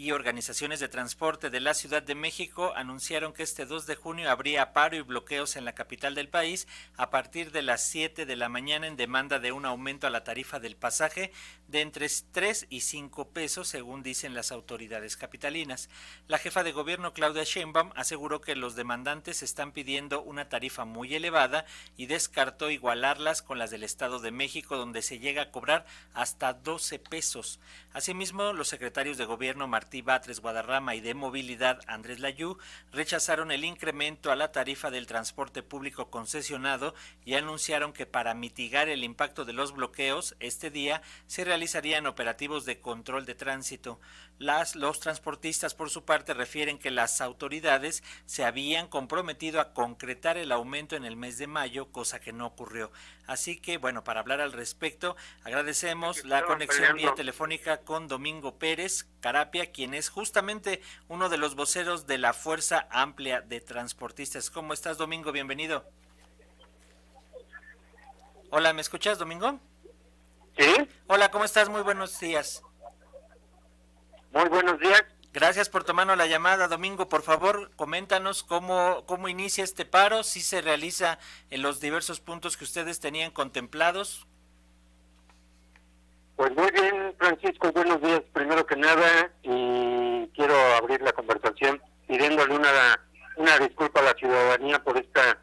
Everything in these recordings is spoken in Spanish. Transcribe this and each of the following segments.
y organizaciones de transporte de la Ciudad de México anunciaron que este 2 de junio habría paro y bloqueos en la capital del país a partir de las 7 de la mañana en demanda de un aumento a la tarifa del pasaje de entre 3 y 5 pesos, según dicen las autoridades capitalinas. La jefa de gobierno Claudia Sheinbaum aseguró que los demandantes están pidiendo una tarifa muy elevada y descartó igualarlas con las del Estado de México, donde se llega a cobrar hasta 12 pesos. Asimismo, los secretarios de gobierno Martí Batres Guadarrama y de Movilidad Andrés Layú rechazaron el incremento a la tarifa del transporte público concesionado y anunciaron que para mitigar el impacto de los bloqueos, este día se realizarían operativos de control de tránsito. Las, los transportistas, por su parte, refieren que las autoridades se habían comprometido a concretar el aumento en el mes de mayo, cosa que no ocurrió. Así que, bueno, para hablar al respecto, agradecemos la conexión vía telefónica con Domingo Pérez Carapia, quien es justamente uno de los voceros de la Fuerza Amplia de Transportistas. ¿Cómo estás, Domingo? Bienvenido. Hola, ¿me escuchas, Domingo? Sí. Hola, ¿cómo estás? Muy buenos días. Muy buenos días. Gracias por tomarnos la llamada, Domingo. Por favor, coméntanos cómo, cómo inicia este paro, si se realiza en los diversos puntos que ustedes tenían contemplados. Pues muy bien, Francisco, buenos días primero que nada pidiéndole una, una disculpa a la ciudadanía por esta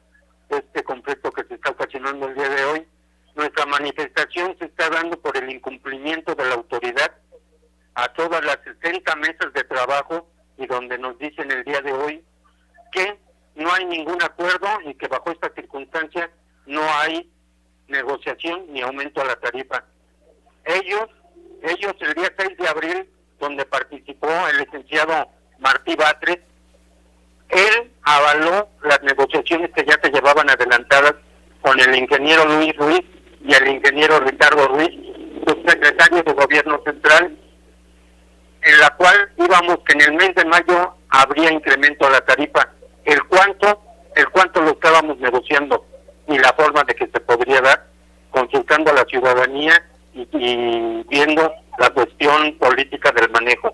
este conflicto que se está ocasionando el día de hoy. Nuestra manifestación se está dando por el incumplimiento de la autoridad a todas las 60 mesas de trabajo y donde nos dicen el día de hoy que no hay ningún acuerdo y que bajo esta circunstancia no hay negociación ni aumento a la tarifa. Ellos, ellos el día 6 de abril, donde participó el licenciado Martí Batres, él avaló las negociaciones que ya se llevaban adelantadas con el ingeniero Luis Ruiz y el ingeniero Ricardo Ruiz, subsecretario de Gobierno Central, en la cual íbamos que en el mes de mayo habría incremento a la tarifa. El cuánto, el cuánto lo estábamos negociando y la forma de que se podría dar, consultando a la ciudadanía y, y viendo la cuestión política del manejo.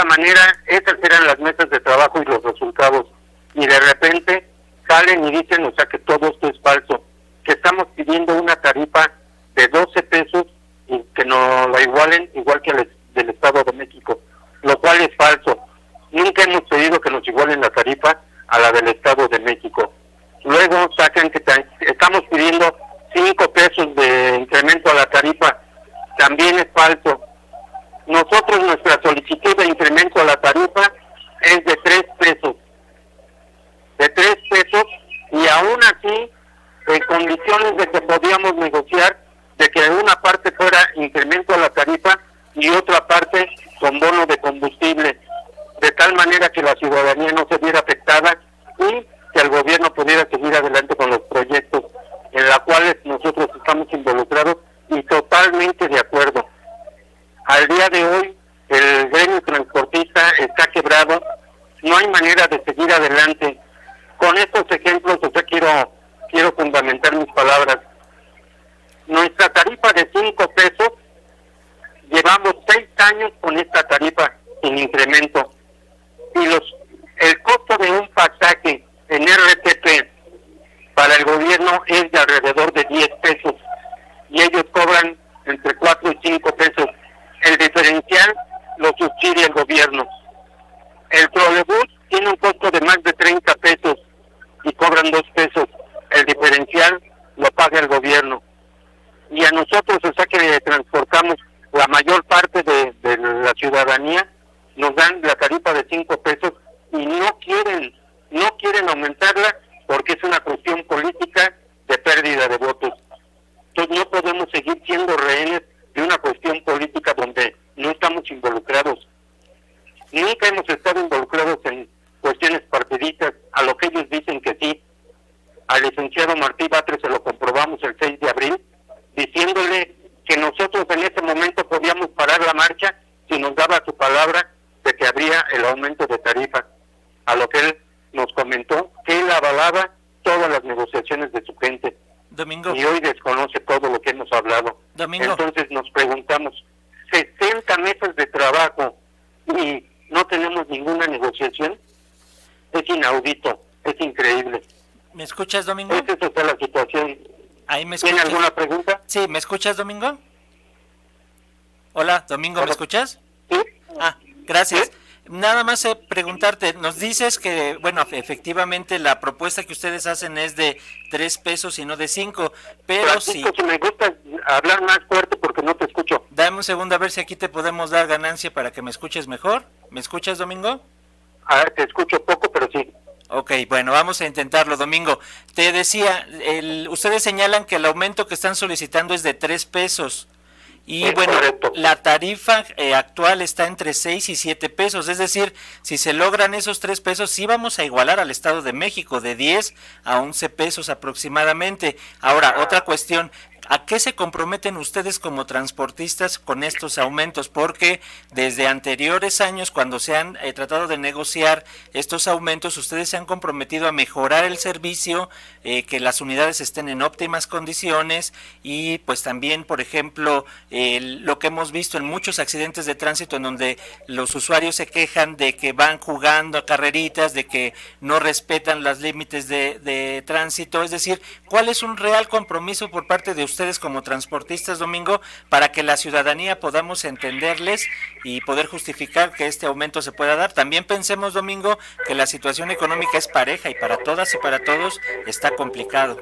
Esta manera, esas eran las mesas de trabajo y los resultados. Y de repente salen y dicen, o sea, que todo esto es falso, que estamos pidiendo una tarifa de 12 pesos y que nos la igualen igual que el del Estado de México, lo cual es falso. Nunca hemos pedido que nos igualen la tarifa a la del Estado de México. Luego sacan que estamos pidiendo 5 pesos de incremento a la tarifa. También es falso. Nosotros nuestra solicitud de incremento a la tarifa es de 3 pesos. De 3 pesos y aún así en condiciones de que podíamos negociar de que una parte fuera incremento a la tarifa otra parte con bono de combustible, de tal manera que la ciudadanía no se viera afectada y que el gobierno pudiera seguir adelante con los proyectos en los cuales nosotros estamos involucrados y totalmente de acuerdo. Al día de hoy, el gremio transportista está quebrado, no hay manera de seguir adelante. Con estos ejemplos, yo quiero, quiero fundamentar mis palabras. Nuestra tarifa de 5 pesos llevamos seis años con esta tarifa sin incremento y los el costo de un pasaje en RTP para el gobierno es de alrededor de 10 pesos y ellos cobran entre 4 y 5 pesos. El diferencial lo subsidia el gobierno. El trolebús tiene un costo de más de 30 pesos y cobran 2 pesos. El diferencial lo paga el gobierno. Y a nosotros, o sea que transportamos la mayor parte de, de la ciudadanía nos dan la tarifa de 5 pesos y no quieren no quieren aumentarla porque es una cuestión política de pérdida de votos. Entonces no podemos seguir siendo rehenes de una cuestión política donde no estamos involucrados. Nunca hemos estado involucrados en cuestiones partidistas, a lo que ellos dicen que sí. Al licenciado Martí Batres se lo comprobamos el 6 de abril, diciéndole que nosotros en ese momento podíamos parar la marcha si nos daba su palabra de que habría el aumento de tarifa, a lo que él nos comentó que él avalaba todas las negociaciones de su gente. Domingo. Y hoy desconoce todo lo que hemos hablado. Domingo. Entonces nos preguntamos, 60 meses de trabajo y tenemos ninguna negociación. Es inaudito, es increíble. ¿Me escuchas, Domingo? Esa es la situación. Ahí me ¿Tiene alguna pregunta? Sí, ¿me escuchas, Domingo? Hola, Domingo, ¿me escuchas? Sí. Ah, gracias. Nada más eh, preguntarte, nos dices que, bueno, efectivamente la propuesta que ustedes hacen es de tres pesos y no de cinco, pero si... si me gusta hablar más fuerte porque no te escucho. Dame un segundo a ver si aquí te podemos dar ganancia para que me escuches mejor. ¿Me escuchas, Domingo? A ver, te escucho poco, pero sí. Ok, bueno, vamos a intentarlo, Domingo. Te decía, el, ustedes señalan que el aumento que están solicitando es de tres pesos. Y bueno, la tarifa eh, actual está entre 6 y 7 pesos, es decir, si se logran esos 3 pesos, sí vamos a igualar al Estado de México de 10 a 11 pesos aproximadamente. Ahora, otra cuestión, ¿A qué se comprometen ustedes como transportistas con estos aumentos? Porque desde anteriores años, cuando se han eh, tratado de negociar estos aumentos, ustedes se han comprometido a mejorar el servicio, eh, que las unidades estén en óptimas condiciones y pues también, por ejemplo, lo que hemos visto en muchos accidentes de tránsito en donde los usuarios se quejan de que van jugando a carreritas, de que no respetan los límites de, de tránsito. Es decir, ¿cuál es un real compromiso por parte de ustedes? Ustedes como transportistas, Domingo, para que la ciudadanía podamos entenderles y poder justificar que este aumento se pueda dar. También pensemos, Domingo, que la situación económica es pareja y para todas y para todos está complicado.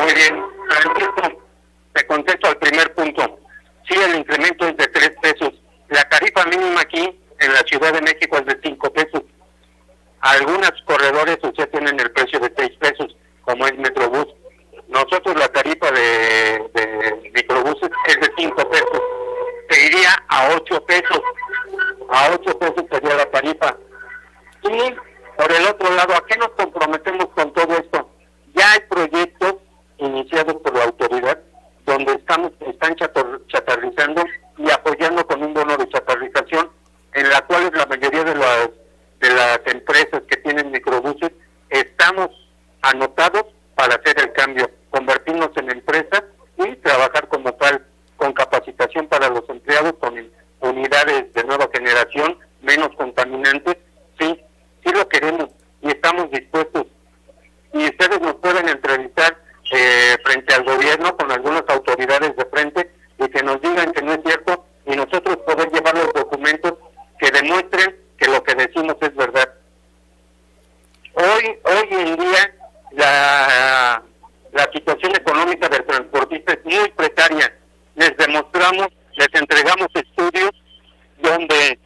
Muy bien, Francisco, te contesto al primer punto. Sí, el incremento es de tres pesos. La tarifa mínima aquí en la Ciudad de México es de cinco pesos. Algunos corredores usted tienen el precio de seis pesos, como es Metrobús. Nosotros la tarifa de, de microbuses es de 5 pesos. Se iría a 8 pesos. A 8 pesos sería la tarifa. Y por el otro lado, ¿a qué nos comprometemos con todo esto? Ya hay proyectos iniciados por la autoridad donde estamos están chatarrizando y apoyando con un bono de chatarrización en la cual la mayoría de las de las empresas que tienen microbuses estamos anotados para hacer el cambio convertirnos en empresa y trabajar como tal con capacitación para los empleados, unidades de nueva generación, menos contaminantes. Sí, sí lo queremos y estamos dispuestos. Y ustedes nos pueden entrevistar eh, frente al gobierno con algunas autoridades de frente y que nos digan que no es cierto y nosotros poder llevar los documentos que demuestren que lo que decimos es verdad. Hoy, hoy en día la situación económica del transportista es muy precaria. Les demostramos, les entregamos estudios donde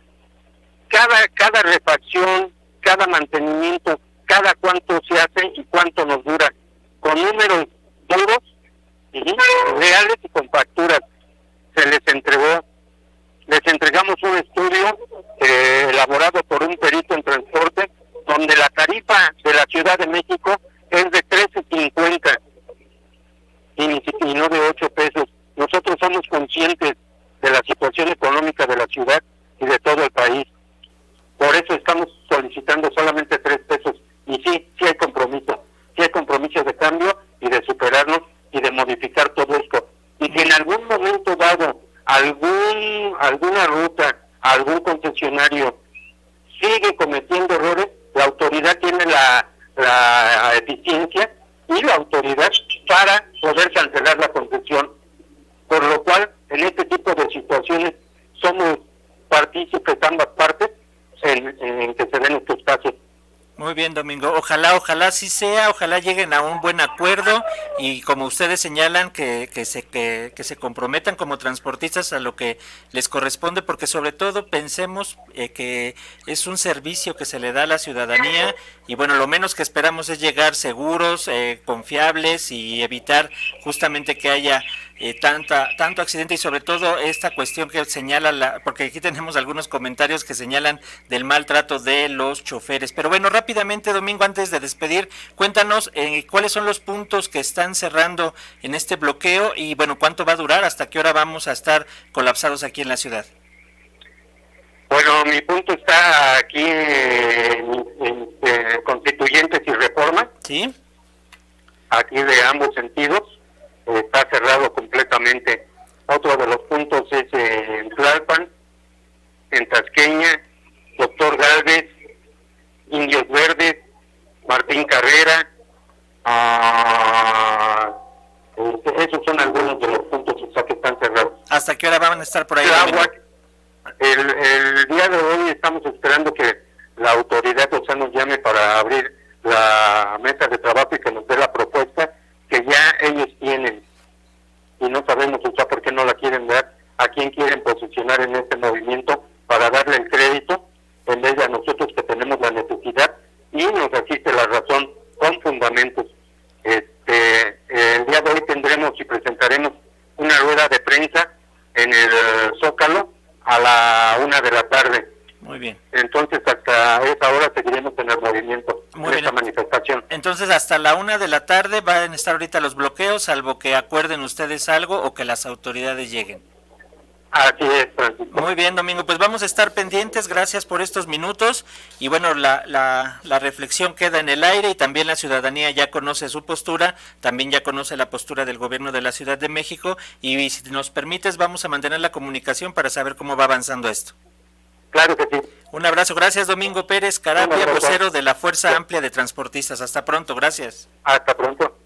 cada, cada refacción, cada mantenimiento, cada cuánto se hace y cuánto nos dura, con números duros, y reales y con facturas. Se les entregó, les entregamos un estudio eh, elaborado por un perito en transporte, donde la tarifa de la Ciudad de México es de 13.50 y, no de 8 pesos. Nosotros somos conscientes de la situación económica de la ciudad y de todo el país. Por eso estamos solicitando solamente 3 pesos. Y sí, sí hay compromiso. Sí hay compromiso de cambio y de superarnos y de modificar todo esto. Y si en algún momento dado algún alguna ruta, algún concesionario sigue cometiendo errores, la autoridad tiene la, la eficiencia y la autoridad para poder cancelar la concesión. Por lo cual, en este tipo de situaciones, somos partícipes ambas partes en, en que se den estos casos. Muy Domingo. Ojalá, ojalá sí sea, ojalá lleguen a un buen acuerdo y como ustedes señalan, que, que, se, que, se comprometan como transportistas a lo que les corresponde, porque sobre todo pensemos eh, que es un servicio que se le da a la ciudadanía y bueno, lo menos que esperamos es llegar seguros, eh, confiables y evitar justamente que haya eh, tanta, tanto accidente y sobre todo esta cuestión que señala, la, porque aquí tenemos algunos comentarios que señalan del maltrato de los choferes. Pero bueno, rápidamente, Domingo, antes de despedir, cuéntanos eh, cuáles son los puntos que están cerrando en este bloqueo y bueno, cuánto va a durar, hasta qué hora vamos a estar colapsados aquí en la ciudad. Bueno, mi punto está aquí en, en constituyentes y reforma. Sí. Aquí de ambos sentidos está cerrado completamente. Otro de los puntos es en en estar por ahí? El, el día de hoy estamos esperando que la autoridad o sea, nos llame para abrir la mesa de trabajo y que nos dé la propuesta que ya ellos tienen y no sabemos o sea, por qué no la quieren dar, a quién quieren posicionar en este movimiento para darle el crédito en vez de a nosotros que tenemos la necesidad y nos asiste la razón con fundamentos. Este, el día de hoy tendremos y presentaremos una rueda de prensa en el Zócalo a la una de la tarde. Muy bien. Entonces hasta esa hora seguiremos en el movimiento de esta manifestación. Entonces hasta la una de la tarde van a estar ahorita los bloqueos, salvo que acuerden ustedes algo o que las autoridades lleguen. Así es, Francisco. Muy bien, Domingo. Pues vamos a estar pendientes. Gracias por estos minutos. Y bueno, la, la, la, reflexión queda en el aire y también la ciudadanía ya conoce su postura, también ya conoce la postura del gobierno de la Ciudad de México. Y si nos permites, vamos a mantener la comunicación para saber cómo va avanzando esto. Claro que sí. Un abrazo. Gracias, Domingo Pérez Carapia, vocero de la Fuerza Amplia de Transportistas. Hasta pronto. Gracias. Hasta pronto.